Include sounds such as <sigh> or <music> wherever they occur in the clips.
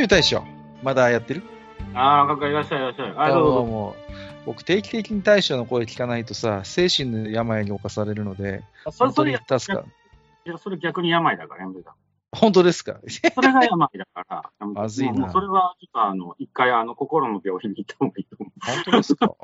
ゆうゆう大将、まだやってる？ああ、かかいらっしゃいいらっしゃい。あ、どうもどうぞ。も僕、定期的に大将の声聞かないとさ、精神の病に侵されるので、あそれ、本当に助かる。いやそれ逆に病だからやめてた。本当ですか？それが病だから。まずいなそれは、ちょっとあの、一回、あの、心の病院に行った方がいいと思う。本当ですか？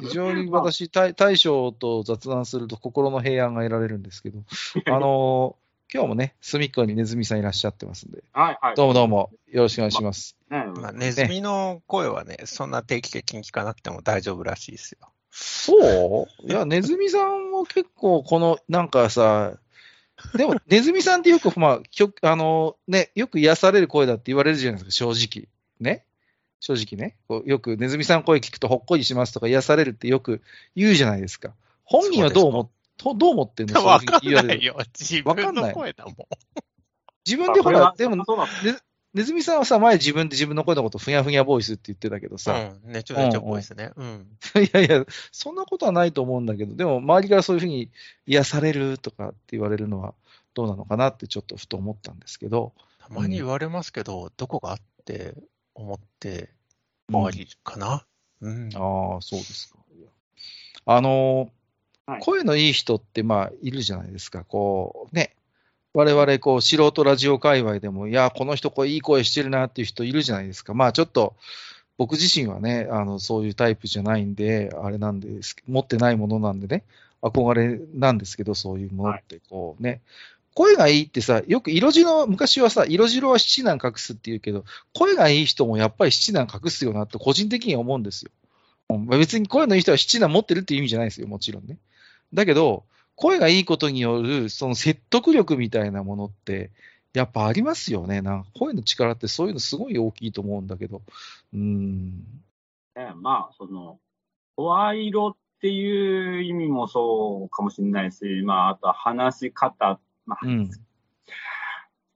非常に私、大大将と雑談すると心の平安が得られるんですけど、あのー今日もね、隅っこにネズミさんいらっしゃってますんで、はい、はい。どうもどうも、よろしくお願いします。ね。まあ、ネズミの声はね、そんな定期的に聞かなくても大丈夫らしいですよ。そう？いや、ネズミさんも結構、この、なんかさ、でも、ネズミさんってよく、まあ、きょあの、ね、よく癒される声だって言われるじゃないですか、正直。ね？正直ね。こうよく、ネズミさん声聞くとほっこりしますとか癒されるってよく言うじゃないですか。本人はどう思っとどう思ってんの？わかんないよ。<laughs> 自分の声だもん。自分でほら、でも、そうだネズミさんはさ、前自分で自分の声のことふにゃふにゃボイスって言ってたけどさ、うん、ねちょねちょっぽいですね。うん。<laughs> いやいや、そんなことはないと思うんだけど、でも周りからそういうふうに癒されるとかって言われるのはどうなのかなってちょっとふと思ったんですけど、たまに言われますけど、どこがあって思って終わりかな？うん。ああ、そうですか。いやあのーはい声のいい人ってまあいるじゃないですか、こうね、我々こう素人ラジオ界隈でも、いや、この人これいい声してるなっていう人いるじゃないですか。まあちょっと僕自身はね、あのそういうタイプじゃないんで、あれなんです、持ってないものなんでね、憧れなんですけど、そういうものってこうね、声がいいってさ、よく色白、昔はさ、色白は七難隠すって言うけど、声がいい人もやっぱり七難隠すよなって個人的には思うんですよ。別に声のいい人は七難持ってるっていう意味じゃないですよ、もちろんね。だけど、声がいいことによるその説得力みたいなものって、やっぱありますよね。なんか声の力ってそういうのすごい大きいと思うんだけど。うん。ね。まあ、その、声色っていう意味もそうかもしれないし、まあ、あとは話し方。まあ、うん。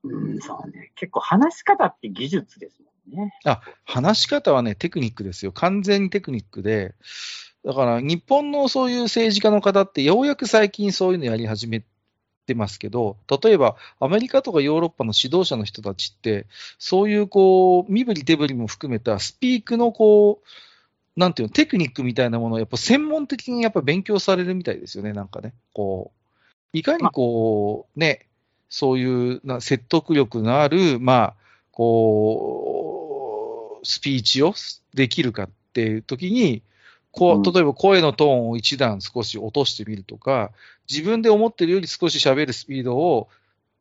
うん、そうね。結構話し方って技術ですもんね。あ、話し方はね、テクニックですよ。完全にテクニックで。だから、日本のそういう政治家の方って、ようやく最近そういうのやり始めてますけど、例えば、アメリカとかヨーロッパの指導者の人たちって、そういうこう、身振り手振りも含めたスピークのこう、なんていうの、テクニックみたいなものをやっぱ専門的にやっぱ勉強されるみたいですよね、なんかね。こう、いかにこう、ね、そういうな説得力のある、まあ、こう、スピーチをできるかっていう時に、こうん。う、例えば声のトーンを一段少し落としてみるとか、自分で思ってるより少し喋るスピードを、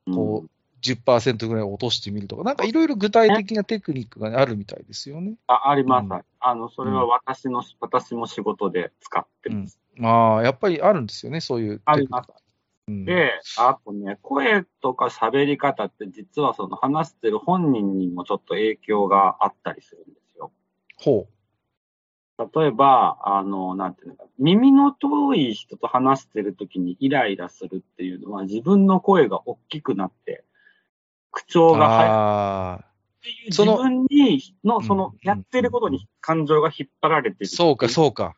こう、10%ぐらい落としてみるとか、なんかいろいろ具体的なテクニックがあるみたいですよね。ああります、うん。あの、それは私の、私も仕事で使ってます。まあ、やっぱりあるんですよね、そういう。ありまで、あとね、声とか喋り方って実はその話してる本人にもちょっと影響があったりするんですよ。ほ例えば、あの、なんていうのか、耳の遠い人と話してる時にイライラするっていうのは自分の声が大きくなって、口調う。が入るああ、っていうその自分にの、そうんの、やってることに感情が引っ張られてる。そうか、うそうか。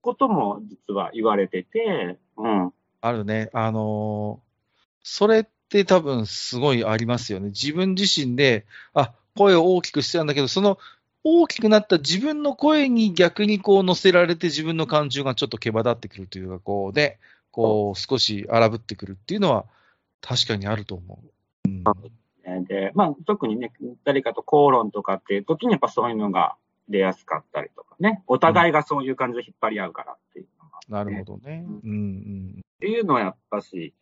ことも実は言われてて、うん。あるね。あのーそれって多分すごいありますよね。自分自身で、あ、声を大きくしてたんだけど、その大きくなった自分の声に逆にこう乗せられて自分の感情がちょっと毛羽立ってくるというか、こうね、こう少し荒ぶってくるっていうのは確かにあると思う。うん、ねで、まあ、特にね、誰かと口論とかっていう時にやっぱそういうのが出やすかったりとかね、お互いがそういう感じで引っ張り合うからっていうのが、なるほどね。うんうんっていうのはやっぱし、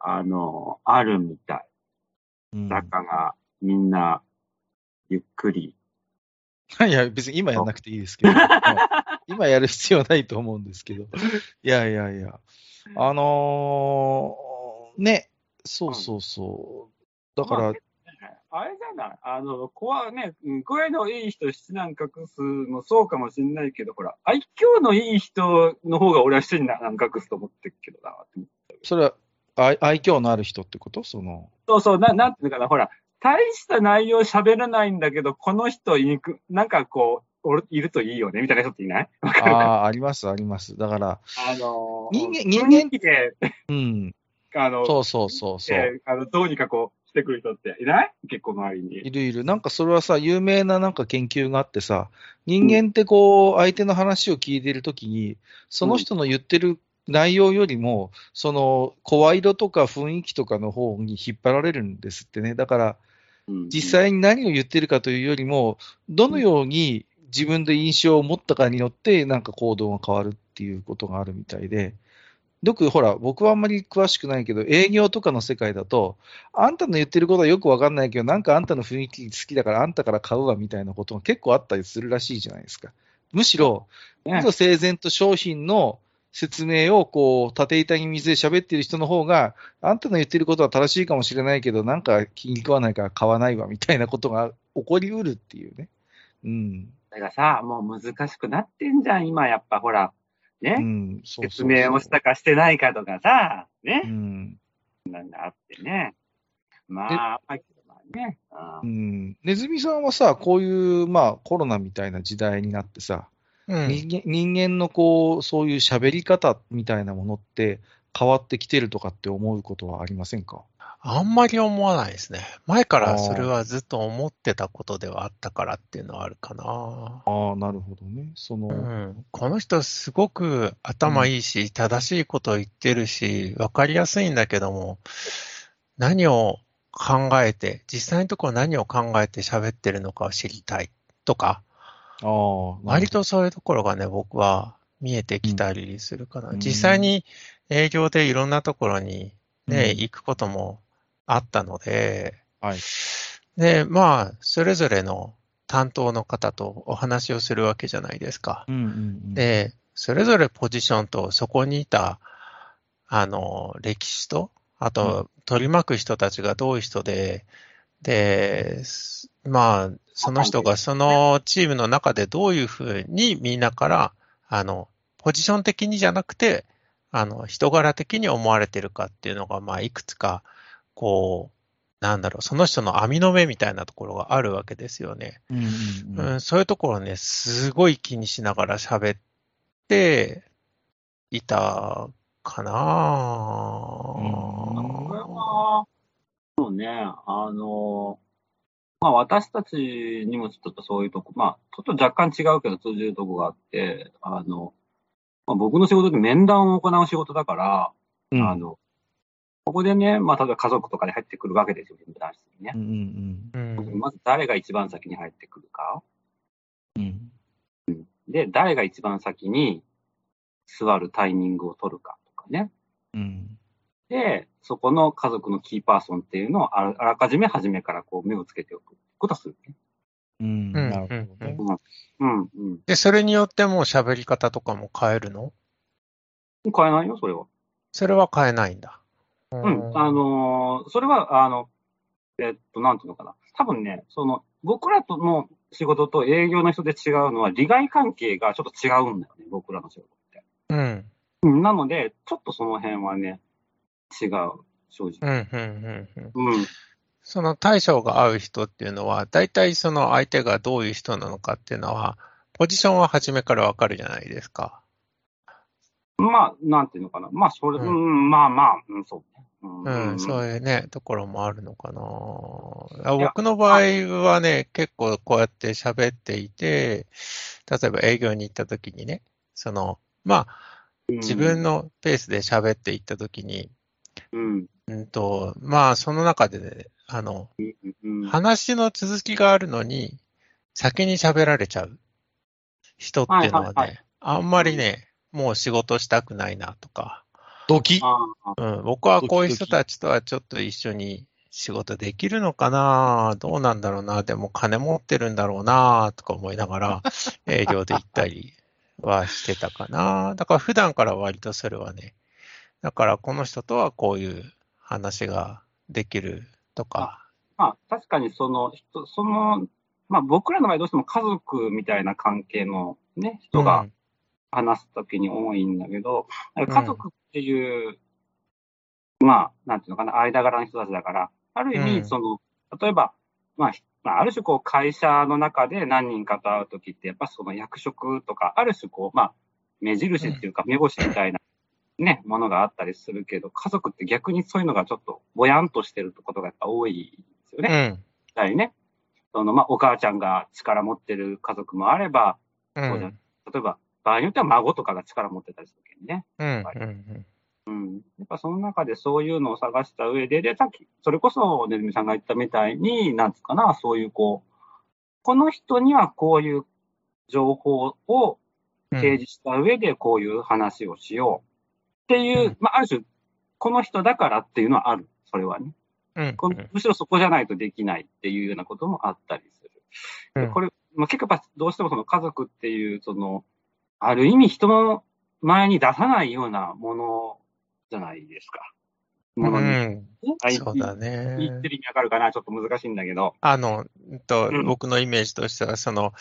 あの、あるみたい。うん。だから、みんな、ゆっくり。<laughs> いや、別に今やんなくていいですけど、<laughs> 今やる必要はないと思うんですけど。いやいやいや。あのーね、そうそうそう。だから、まああれじゃない？あの、怖ね、うん声のいい人七難隠すもそうかもしれないけど、ほら、愛嬌のいい人の方が俺は七難隠すと思ってるけどな。それは愛愛嬌のある人ってこと？その、そうそう、ななんていうのかな、ほら、大した内容喋らないんだけど、この人いにく、なんかこう、俺いるといいよね、みたいな人っていない？<laughs> ああ、あります、あります。だから、あのー、人間人間雰囲気で、<laughs> うん、あの、そうそうそうそう。えーあの、どうにかこう、してくる人っていない？結構周りいに。るいる。なんかそれはさ、有名ななんか研究があってさ、人間ってこう、相手の話を聞いているときに、その人の言ってる内容よりも、その声色とか雰囲気とかの方に引っ張られるんですってね。だから、うん実際に何を言ってるかというよりも、どのように自分で印象を持ったかによって、なんか行動が変わるっていうことがあるみたいで、よくほら、僕はあんまり詳しくないけど、営業とかの世界だと、あんたの言ってることはよくわかんないけど、なんかあんたの雰囲気好きだから、あんたから買うわみたいなことが結構あったりするらしいじゃないですか。むしろ、ねむしろ整然と商品の説明をこう、縦板に水で喋ってる人の方が、あんたの言ってることは正しいかもしれないけど、なんか気に食わないから買わないわみたいなことが起こりうるっていうね。うん。だからさ、もう難しくなってんじゃん、今やっぱほら、ね、うん。そうそう説そう明をしたかしてないかとかさ、うね、ん。なんかあってね。まあ、まあね、う。ん。ネズミさんはさ、こういう、まあ、コロナみたいな時代になってさ、うん。人間人間のこう、そういう喋り方みたいなものって変わってきてるとかって思うことはありませんか？あんまり思わないですね。前からそれはずっと思ってたことではあったからっていうのはあるかな。ああ、なるほどね。その、うん、この人すごく頭いいし、正しいことを言ってるし、わかりやすいんだけども、何を考えて、実際のところ何を考えて喋ってるのかを知りたいとか、ああ、割とそういうところがね、僕は見えてきたりするかな。うん実際に営業でいろんなところにね、うん行くこともあったので、はい。で、まあ、それぞれの担当の方とお話をするわけじゃないですか。うんうんうん、で、それぞれポジションとそこにいた、あの、歴史と、あと、取り巻く人たちがどういう人で、で、すまあ、その人がそのチームの中でどういうふうにみんなから、あの、ポジション的にじゃなくて、あの、人柄的に思われてるかっていうのが、まあ、いくつか、こう、なんだろう、その人の網の目みたいなところがあるわけですよね。うんうんうん。うん、そういうところね、すごい気にしながら喋っていたかな。これは、そうね、あの、まあ私たちにもちょっとそういうとこ、まあちょっと若干違うけど通じるとこがあって、あの、まあ、僕の仕事って面談を行う仕事だから、うんあの、ここでね、まあ例えば家族とかで入ってくるわけですよ、面談室にねう。んうんうんまず誰が一番先に入ってくるか。うんで、誰が一番先に座るタイミングを取るかとかね。うんで、そこの家族のキーパーソンっていうのをあらあらかじめ初めからこう目をつけておくことをするね。うんうんなるほどね。うん、うん。で、それによってもう喋り方とかも変えるの？変えないよ、それは。それは変えないんだ。ううん。あ、のーそれは、あの、えっと、なんていうのかな。多分ね、その、僕らとの仕事と営業の人で違うのは、利害関係がちょっと違うんだよね、僕らの仕事って。うん。うん。なので、ちょっとその辺はね、違う、正うん、直。うん、うん。うんうん。その対象が合う人っていうのは、大体その相手がどういう人なのかっていうのは、ポジションは初めからわかるじゃないですか。まあ、なんていうのかな。まあ、それ、ううんん、まあまあ、うん、そうね。うんうん、そういうね、ところもあるのかな。僕の場合はね、結構こうやって喋っていて、例えば営業に行った時にね、その、まあ、自分のペースで喋っていった時に、うん、うんと、まあ、その中でね、あの、うん、うん。話の続きがあるのに、先に喋られちゃう人っていうのははいはいはね、あんまりね、もう仕事したくないなとか、ドキ？うん、僕はこういう人たちとはちょっと一緒に仕事できるのかな？どうなんだろうな？でも金持ってるんだろうな？とか思いながら営業で行ったりはしてたかな？だから普段から割とそれはね、だからこの人とはこういう話ができるとか、まあ、確かにその人、その、まあ僕らの場合どうしても家族みたいな関係のね、人が話すときに多いんだけど、ん。家族っていう、まあ、なんていうのかな、間柄の人たちだから、ある意味、うん。その、例えば、まあ、ひまあ、ある種こう会社の中で何人かと会うときって、やっぱその役職とか、ある種こう、まあ、目印っていうか、目星みたいな、ね、ものがあったりするけど、家族って逆にそういうのがちょっとぼやんとしてることがやっぱ多いですよね。うん。ね。その、まあ、お母ちゃんが力持ってる家族もあれば、うん。例えば、場合によっては孫とかが力持ってたりするけどね。うん。うん。うん。やっぱその中でそういうのを探した上で、で、さっき、それこそ、ねずみさんが言ったみたいに、なんつうかな、そういうこう、この人にはこういう情報を提示した上でこういう話をしようっていう、うんまあ、ある種、この人だからっていうのはある。それはね。うん。このむしろそこじゃないとできないっていうようなこともあったりする。でこれ、まあ、結構やっぱどうしてもその家族っていう、その、ある意味人の前に出さないようなものじゃないですか。ものに。うん。そうだね。言ってる意味わかるかな？ちょっと難しいんだけど。あの、うんとうん僕のイメージとしては、その、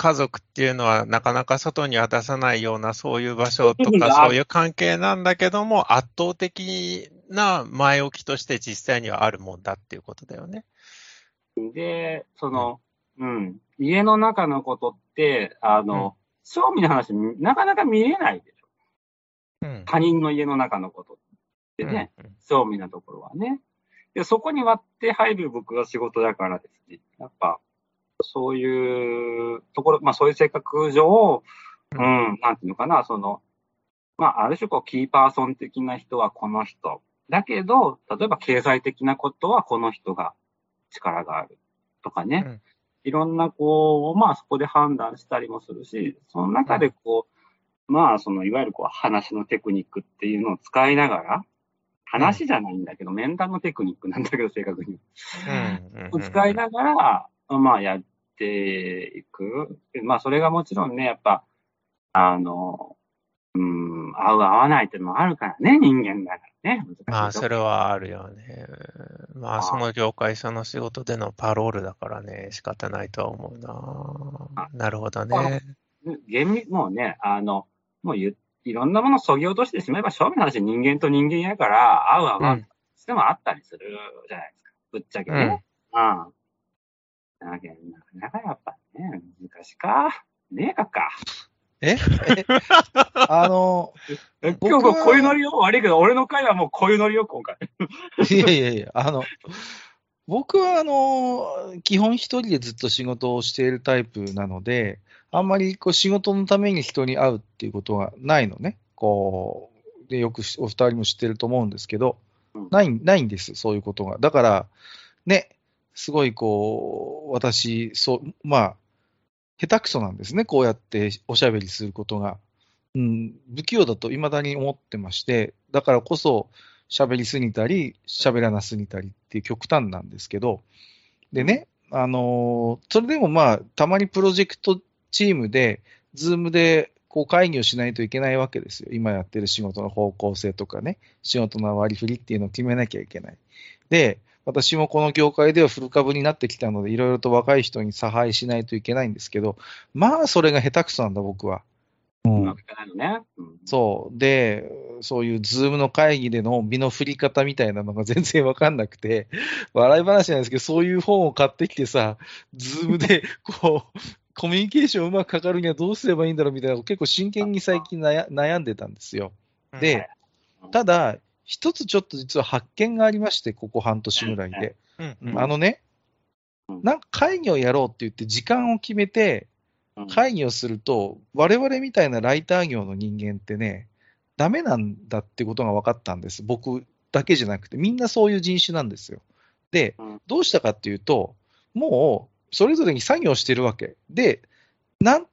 家族っていうのはなかなか外には出さないようなそういう場所とか <laughs> そういう関係なんだけども圧倒的な前置きとして実際にはあるもんだっていうことだよね。で、その、うん、家の中のことって、あの、正味の話、なかなか見れないでしょ。うん。他人の家の中のことってね、正味なところはね。で、そこに割って入る僕は仕事だからですね。やっぱ、そういうところ、まあそういう性格上、ううんん、なんていうのかな、その、まあある種こうキーパーソン的な人はこの人。だけど、例えば経済的なことはこの人が力があるとかね。うんいろんなこう、まあそこで判断したりもするし、その中でこう、まあそのいわゆるこう話のテクニックっていうのを使いながら、話じゃないんだけど、面談のテクニックなんだけど、正確に。うんうん使いながら、まあやっていく。まあそれがもちろんね、やっぱ、あの、うん、合う合わないっていうのもあるからね、人間だからね。まあ、それはあるよね。まあ、その業界、その仕事でのパロールだからね、仕方ないとは思うな。なるほどね。厳密、もうね、あの、もうゆいろんなものをそぎ落としてしまえば、正味の話人間と人間やから、合う合わないしてもあったりするじゃないですか。ぶっちゃけね。うん。だけど、なかなかやっぱね、難しか。ねえかか。え？え <laughs> あの、え僕は今日こういうノリよ悪いけど、俺の回はもうこういうノリよ、今回。いやいやいや、あの、僕はあの、基本一人でずっと仕事をしているタイプなので、あんまりこう仕事のために人に会うっていうことがないのね。こう、で、よくお二人も知ってると思うんですけどうん、ない、ないんです、そういうことが。だから、ね、すごいこう、私、そう、まあ、下手くそなんですね、こうやっておしゃべりすることが。うん、不器用だと未だに思ってまして、だからこそ、喋りすぎたり、喋らなすぎたりっていう極端なんですけど、でね、あのーそれでもまあ、たまにプロジェクトチームで、ズームでこう会議をしないといけないわけですよ。今やってる仕事の方向性とかね、仕事の割り振りっていうのを決めなきゃいけない。で、私もこの業界では古株になってきたので、いろいろと若い人に差配しないといけないんですけど、まあ、それが下手くそなんだ、僕は。うんそう。で、そういうズームの会議での身の振り方みたいなのが全然わかんなくて、笑い話なんですけど、そういう本を買ってきてさ、ズームで、<laughs> こう、コミュニケーションうまくはかるにはどうすればいいんだろうみたいな結構真剣に最近悩悩んでたんですよ。で、ただ、一つちょっと実は発見がありまして、ここ半年ぐらいで。うんうんあのねうん、なんか会議をやろうって言って時間を決めて、うん会議をすると、我々みたいなライター業の人間ってね、ダメなんだってことが分かったんです。僕だけじゃなくて、みんなそういう人種なんですよ。でうん、どうしたかっていうと、もう、それぞれに作業してるわけ。で、なん、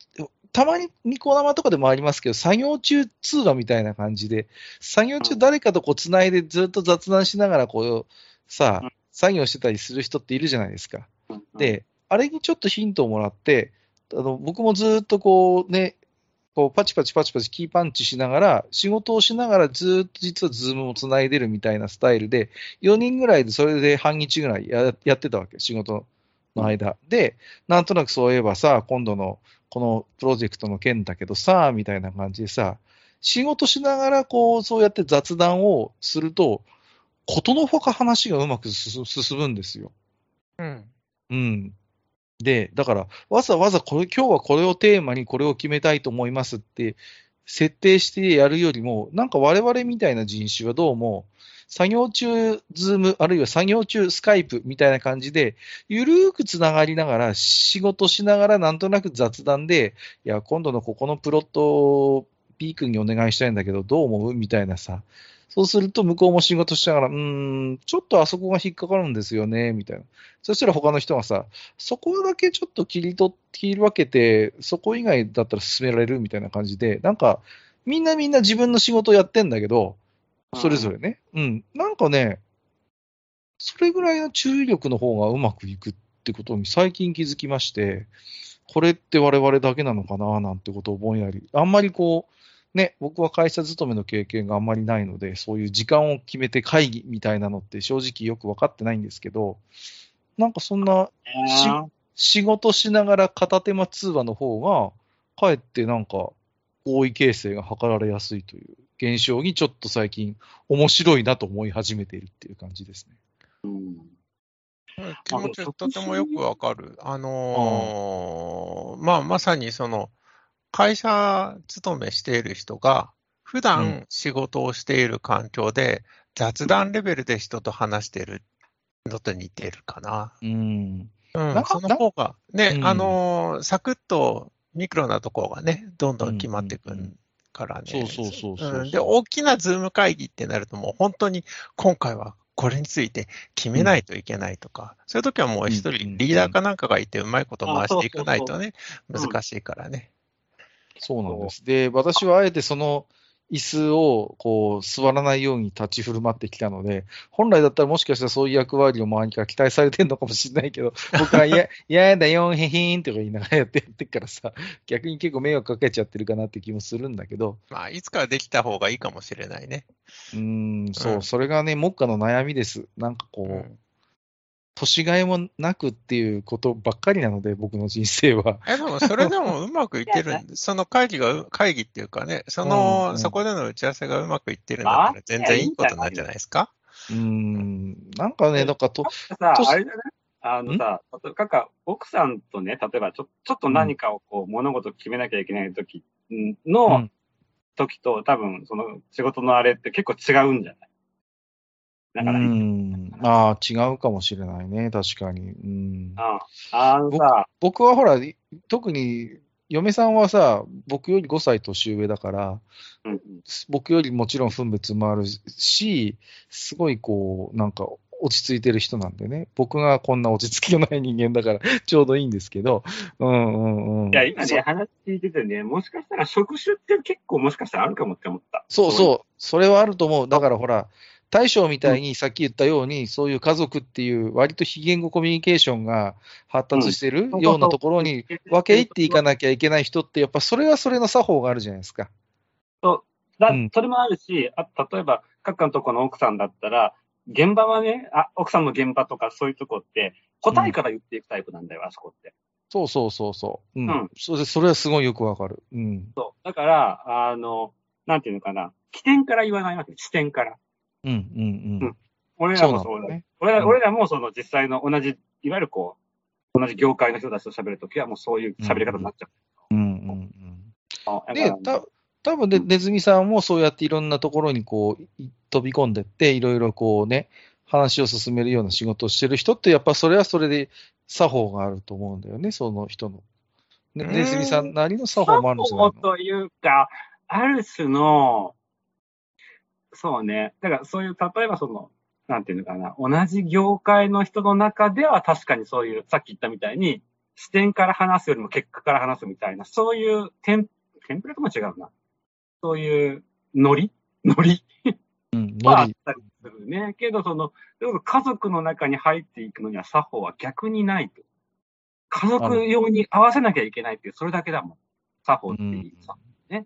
たまにニコ生とかでもありますけど、作業中通話みたいな感じで、作業中誰かとこう繋いでずっと雑談しながらこう、さうんあ、作業してたりする人っているじゃないですか。うんで、あれにちょっとヒントをもらって、あの僕もずっとこうね、こうパチパチパチパチキーパンチしながら、仕事をしながらずーっと実はズームをつないでるみたいなスタイルで、4人ぐらいでそれで半日ぐらいややってたわけ、仕事の間。で、なんとなくそういえばさ、今度のこのプロジェクトの件だけどさ、みたいな感じでさ、仕事しながらこう、そうやって雑談をすると、ことのほか話がうまく進進むんですよ。うん。うん。で、だから、わざわざこれ、今日はこれをテーマにこれを決めたいと思いますって、設定してやるよりも、なんか我々みたいな人種はどうも、作業中、ズーム、あるいは作業中、スカイプみたいな感じで、ゆるーくつながりながら、仕事しながら、なんとなく雑談で、いや、今度のここのプロットを P 君にお願いしたいんだけど、どう思うみたいなさ。そうすると、向こうも仕事しながら、うん、ちょっとあそこが引っかかるんですよね、みたいな。そしたら他の人がさ、そこだけちょっと切り取って切り分けて、そこ以外だったら進められるみたいな感じで、なんか、みんなみんな自分の仕事をやってんだけど、それぞれね。うん。なんかね、それぐらいの注意力の方がうまくいくってことに最近気づきまして、これって我々だけなのかななんてことをぼんやり。あんまりこう、ね、僕は会社勤めの経験があんまりないので、そういう時間を決めて会議みたいなのって正直よく分かってないんですけど、なんかそんなし仕事しながら片手間通話の方が、かえってなんか合意形成が図られやすいという現象にちょっと最近面白いなと思い始めているっていう感じですね。うん気持ちとてもよくわかる。あのーまあ、まさにその、会社勤めしている人が、普う段仕事をしている環境で、雑談レベルで人と話しているのと似てるかな。うん。うんその方が、ね、うんあのーサクッとミクロなところがね、どんどん決まっていくんからね。そうそうそうそううんで、大きなズーム会議ってなると、もう本当に今回はこれについて決めないといけないとか、そういう時はもう一うん人リーダーかなんかがいて、うまいこと回していかないとね、難しいからね。そうなんです。で、私はあえてその椅子をこう座らないように立ち振る舞ってきたので、本来だったらもしかしたらそういう役割を周りから期待されてるのかもしれないけど、<laughs> 僕は、いや、いやだよ、へへんとか言いながらやってやってっからさ、逆に結構迷惑かけちゃってるかなって気もするんだけど、まあ、いつかはできた方がいいかもしれないね。うーん、そう、うんそれがね、目下の悩みです。なんかこう、うん年がいもなくっていうことばっかりなので、僕の人生は。え、でもそれでもうまくいってるんで、<laughs> その会議がう、会議っていうかね、そうんの、うん。そこでの打ち合わせがうまくいってるんだったら全然いいことなんじゃないですか？うーん、なんかね、なんかと、さと、あれだね。あのさ、例えばなんか奥さんとね、例えばちょちょっと何かをこう、物事を決めなきゃいけない時うのん。時と、多分その仕事のあれって結構違うんじゃない？だから、ううん。ん、ああ、違うかもしれないね、確かに。うん、あのさ、僕はほら、特に嫁さんはさ、僕より5歳年上だから、うんうん。僕よりもちろん分別もあるし、すごいこう、なんか落ち着いてる人なんでね、僕がこんな落ち着きのない人間だから、<laughs> ちょうどいいんですけど、うんうんうん。いや、今そね、話聞いててね、もしかしたら職種って結構もしかしたらあるかもって思った。そうそう、それはあると思う。だからほら、大将みたいにさっき言ったように、そういう家族っていう割と非言語コミュニケーションが発達してるうんようなところに分け入っていかなきゃいけない人って、やっぱそれはそれの作法があるじゃないですか。だうんそれもあるし、あ例えば、各家のとこの奥さんだったら、現場はねあ、奥さんの現場とかそういうとこって、答えから言っていくタイプなんだよ、あそこって。そうそうそうそう。うん。うんそれそれはすごいよくわかる。うん。そう。だから、あの、なんていうのかな、起点から言わないわけ、視点から。うんうんうん。俺らもそうだね俺ら、うん俺らもその実際の同じ、いわゆるこう、同じ業界の人たちと喋るときはもうそういう喋り方になっちゃう。うんうんうん。あで、た多分で、ネズミさんもそうやっていろんなところにこう、い飛び込んでって、いろいろこうね、話を進めるような仕事をしてる人って、やっぱそれはそれで作法があると思うんだよね、その人の。ねうんネズミさんなりの作法もあるんじゃないのというか、ある種の、そうね。だからそういう、例えばその、なんていうのかな、同じ業界の人の中では確かにそういう、さっき言ったみたいに、視点から話すよりも結果から話すみたいな、そういうテン、テンプレートも違うな。そういうノリ？ノリ？うん、はあっ。たりするね。けど、その、家族の中に入っていくのには作法は逆にないと。家族用に合わせなきゃいけないっていう、それだけだもん。作法っていうさ。ね。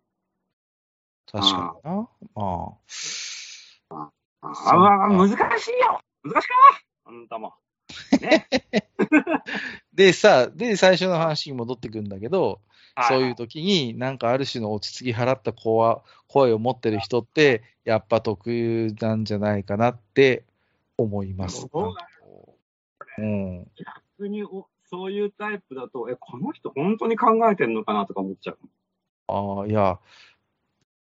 確かにな。まあそうあ、難しいよ難しくない？あんたも。ね。<laughs> あ。でさ、で、最初の話に戻ってくるんだけど、そういうと。時に、なんかある種の落ち着き払った声声を持ってる人って、やっぱ特有なんじゃないかなって思います。そうん。逆におそういうタイプだと、え、この人本当に考えてんのかなとか思っちゃう。ああ、いや、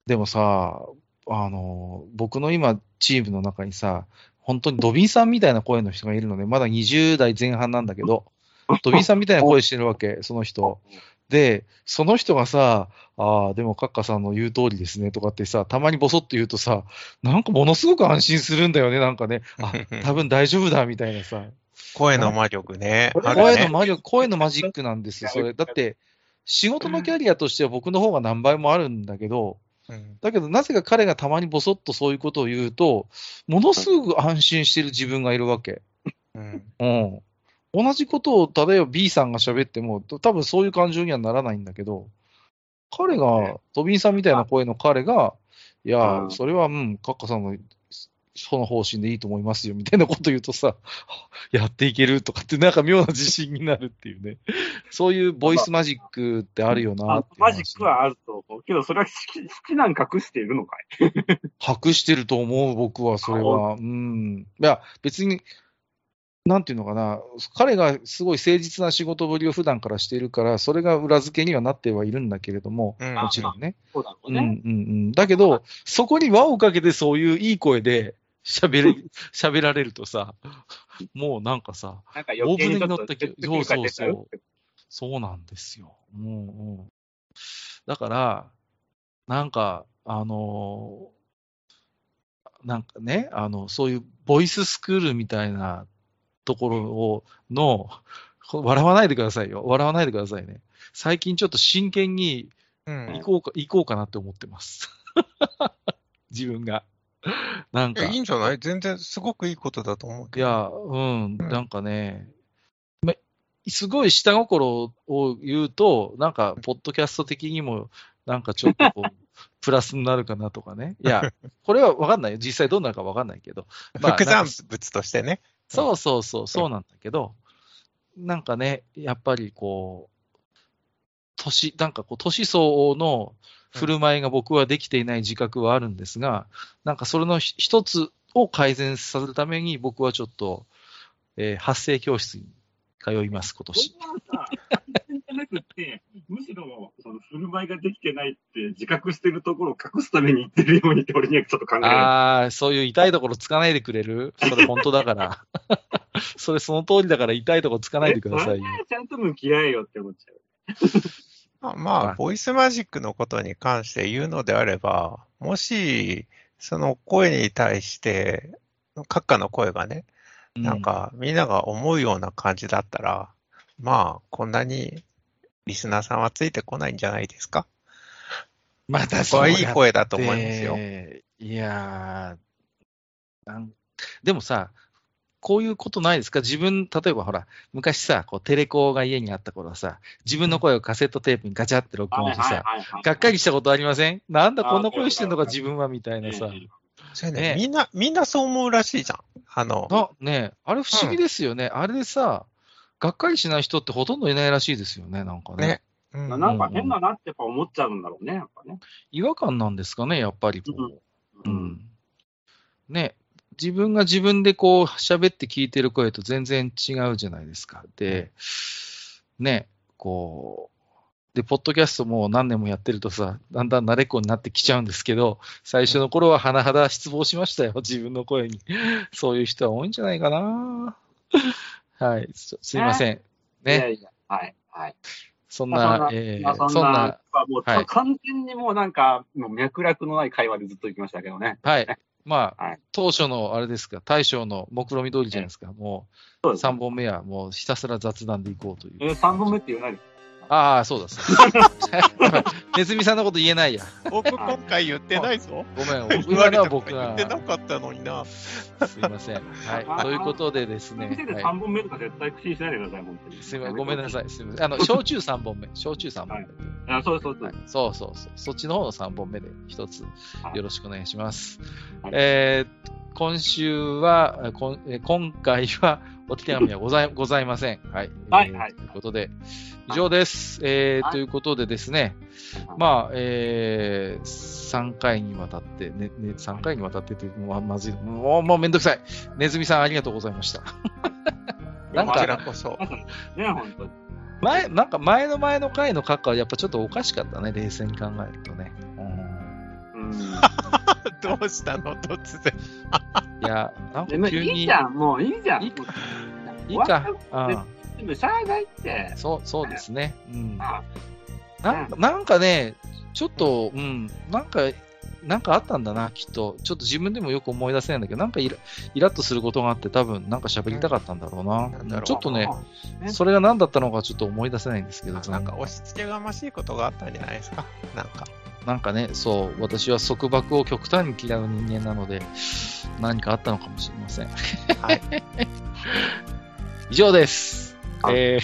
でもさ、あの、僕の今、チームの中にさ、本当にドビンさんみたいな声の人がいるので、まだ20代前半なんだけど、ドビンさんみたいな声してるわけ、<laughs> その人。で、その人がさ、ああ、でもカッカさんの言う通りですねとかってさ、たまにボソッと言うとさ、なんかものすごく安心するんだよね、なんかね。あ、<laughs> 多分大丈夫だ、みたいなさ。声の魔力ね。声の魔力、声のマジックなんですよ、それ。だって、仕事のキャリアとしては僕の方が何倍もあるんだけど、うんだけど、なぜか彼がたまにボソッとそういうことを言うと、ものすごく安心してる自分がいるわけ。うんうん。同じことを、例えば B さんが喋っても、多分そういう感情にはならないんだけど、彼が、トビンさんみたいな声の彼が、いやう、んそれは、うん、カッカさんの、その方針でいいと思いますよ、みたいなこと言うとさ、<laughs> やっていけるとかって、なんか妙な自信になるっていうね。そういうボイスマジックってあるよなマジックはあると思う。けど、それは好き好きなん隠しているのかい？<laughs> 隠してると思う、僕は、それは。うん。いや、別に、なんていうのかな、彼がすごい誠実な仕事ぶりを普段からしているから、それが裏付けにはなってはいるんだけれども、うんもちろんね。そうだろううんね。うんうん。だけど、そこに輪をかけてそういういい声で喋れ、喋られるとさ、もうなんかさ、なんか余計にちょっと大船に乗った気説明が出ちゃうってそうなんですよ。うんうん。だから、なんか、あのーなんかね、あの、そういうボイススクールみたいなところを、の、こ笑わないでくださいよ。笑わないでくださいね。最近ちょっと真剣にうん行こうか、行こうかなって思ってます。<laughs> 自分が。<laughs> なんか。いやいいんじゃない？全然すごくいいことだと思うけど。いや、うん、なんかね、めすごい下心を言うと、なんか、ポッドキャスト的にも、なんかちょっとこう、<laughs> プラスになるかなとかね。いや、これはわかんないよ。実際どうなるかわかんないけど。まあ副産物としてね。そうそうそう、そうなんだけど、なんかね、やっぱりこう、年、なんかこう、年相応の振る舞いが僕はできていない自覚はあるんですが、なんかそれのひ一つを改善させるために僕はちょっと、えー発声教室に通います、今年。そんなさ、じゃなくて、むしろ、その振る舞いができてないって自覚してるところを隠すために言ってるようにって俺にはちょっと考えられる。ああ、そういう痛いところつかないでくれるそれ本当だから。それその通りだから痛いところつかないでくださいよ。えちゃんと向き合えよって思っちゃう。まあ、まあ、はいボイスマジックのことに関して言うのであれば、もし、その声に対して、閣下の声がね、なんかみんなが思うような感じだったら、まあ、こんなにリスナーさんはついてこないんじゃないですか？またそこはいいや声だと思いますよ。でいやーなんでもさ、こういうことないですか？自分、例えばほら、昔さ、こうテレコが家にあった頃はさ、自分の声をカセットテープにガチャって録音してさ、がっかりしたことありません？なんだこんな声してんのか自分はみたいなさ。ね。ねみんな、みんなそう思うらしいじゃん。あの、あ、ねえ。あれ不思議ですよね。あれでさ、がっかりしない人ってほとんどいないらしいですよね、なんかね。ね。うん。なんか変だなってやっぱ思っちゃうんだろうね、やっぱね。違和感なんですかね、やっぱりこう。ううんん。ね、自分が自分でこう喋って聞いてる声と全然違うじゃないですか。で、ね、こう、で、ポッドキャストも何年もやってるとさ、だんだん慣れっこになってきちゃうんですけど、最初の頃は甚だ失望しましたよ、自分の声に。そういう人は多いんじゃないかな。はい、すすいません。いやね、いや、はい、はい。そんまあな、えまあーそんな、、もう、はい完全にもうなんか、もう脈絡のない会話でずっと行きましたけどね。はい。まあ、はい当初のあれですか、大将の目論見通りじゃないですか。もう、そうです3本目はもうひたすら雑談でいこうという。えー、3本目って言わないでああ、そうだ、そうだ。<laughs> ネズミさんのこと言えないや。僕今回言ってないぞ。ごめん、<laughs> 言今のわれたは僕が言って。なかったのにな。すいません。はい。ということでですね。店ではい3本目とか絶対口にしないでください、本当に。すみません、ごめんなさい。すみません。あの、<laughs> 焼酎3本目。焼酎3本目。あ、そうそうそう。はい、そうそうそう。そっちの方の3本目で一つはいよろしくお願いします。はいえー今週は、今回はお手紙はございございません。はい。えーはいはいということで、以上です。えーはいということでですね、はいまあ、えー、3回にわたって、ね、ね、3回にわたってというのはまずい。もう、もうめんどくさい。ネズミさんありがとうございました。なんからこそ。ね、本当に。前、なんか前の前の回の閣下はやっぱちょっとおかしかったね、冷静に考えるとね。うんうん。どうしたの突然。いや、なんでもか急に。いいじゃん、もういいじゃん。いいもういいか。うん。でもしゃあないって。そう、そうですね。うん。あなんかなんかね、ちょっと、うん、なんか、なんかあったんだな、きっと。ちょっと自分でもよく思い出せないんだけど、なんかイライラッとすることがあって、多分なんか喋りたかったんだろうな。なんだろうちょっとね、ねそれが何だったのかちょっと思い出せないんですけど、なんか押し付けがましいことがあったんじゃないですか。なんか。なんかね、そう、私は束縛を極端に嫌う人間なので、何かあったのかもしれません。はい。<laughs> 以上です。あえ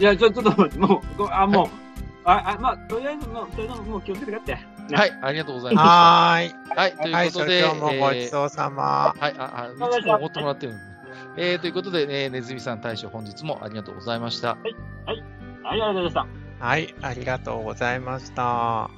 いや、ちょ、ちょっともう、ごあ、もう、あ、あ、まあ、とりあえず、もう、それでももう気をつけてかって。ー、はい、ありがとうございましはーい。た。はい、とはいい、うことで、それ今日もごちそうさま。はい、あ、あ、いつもおごってもらってるんで。えー、ということで、ね、ねずみさん大将本日もありがとうございました。はい、ありがとうございました。はい、ありがとうございました。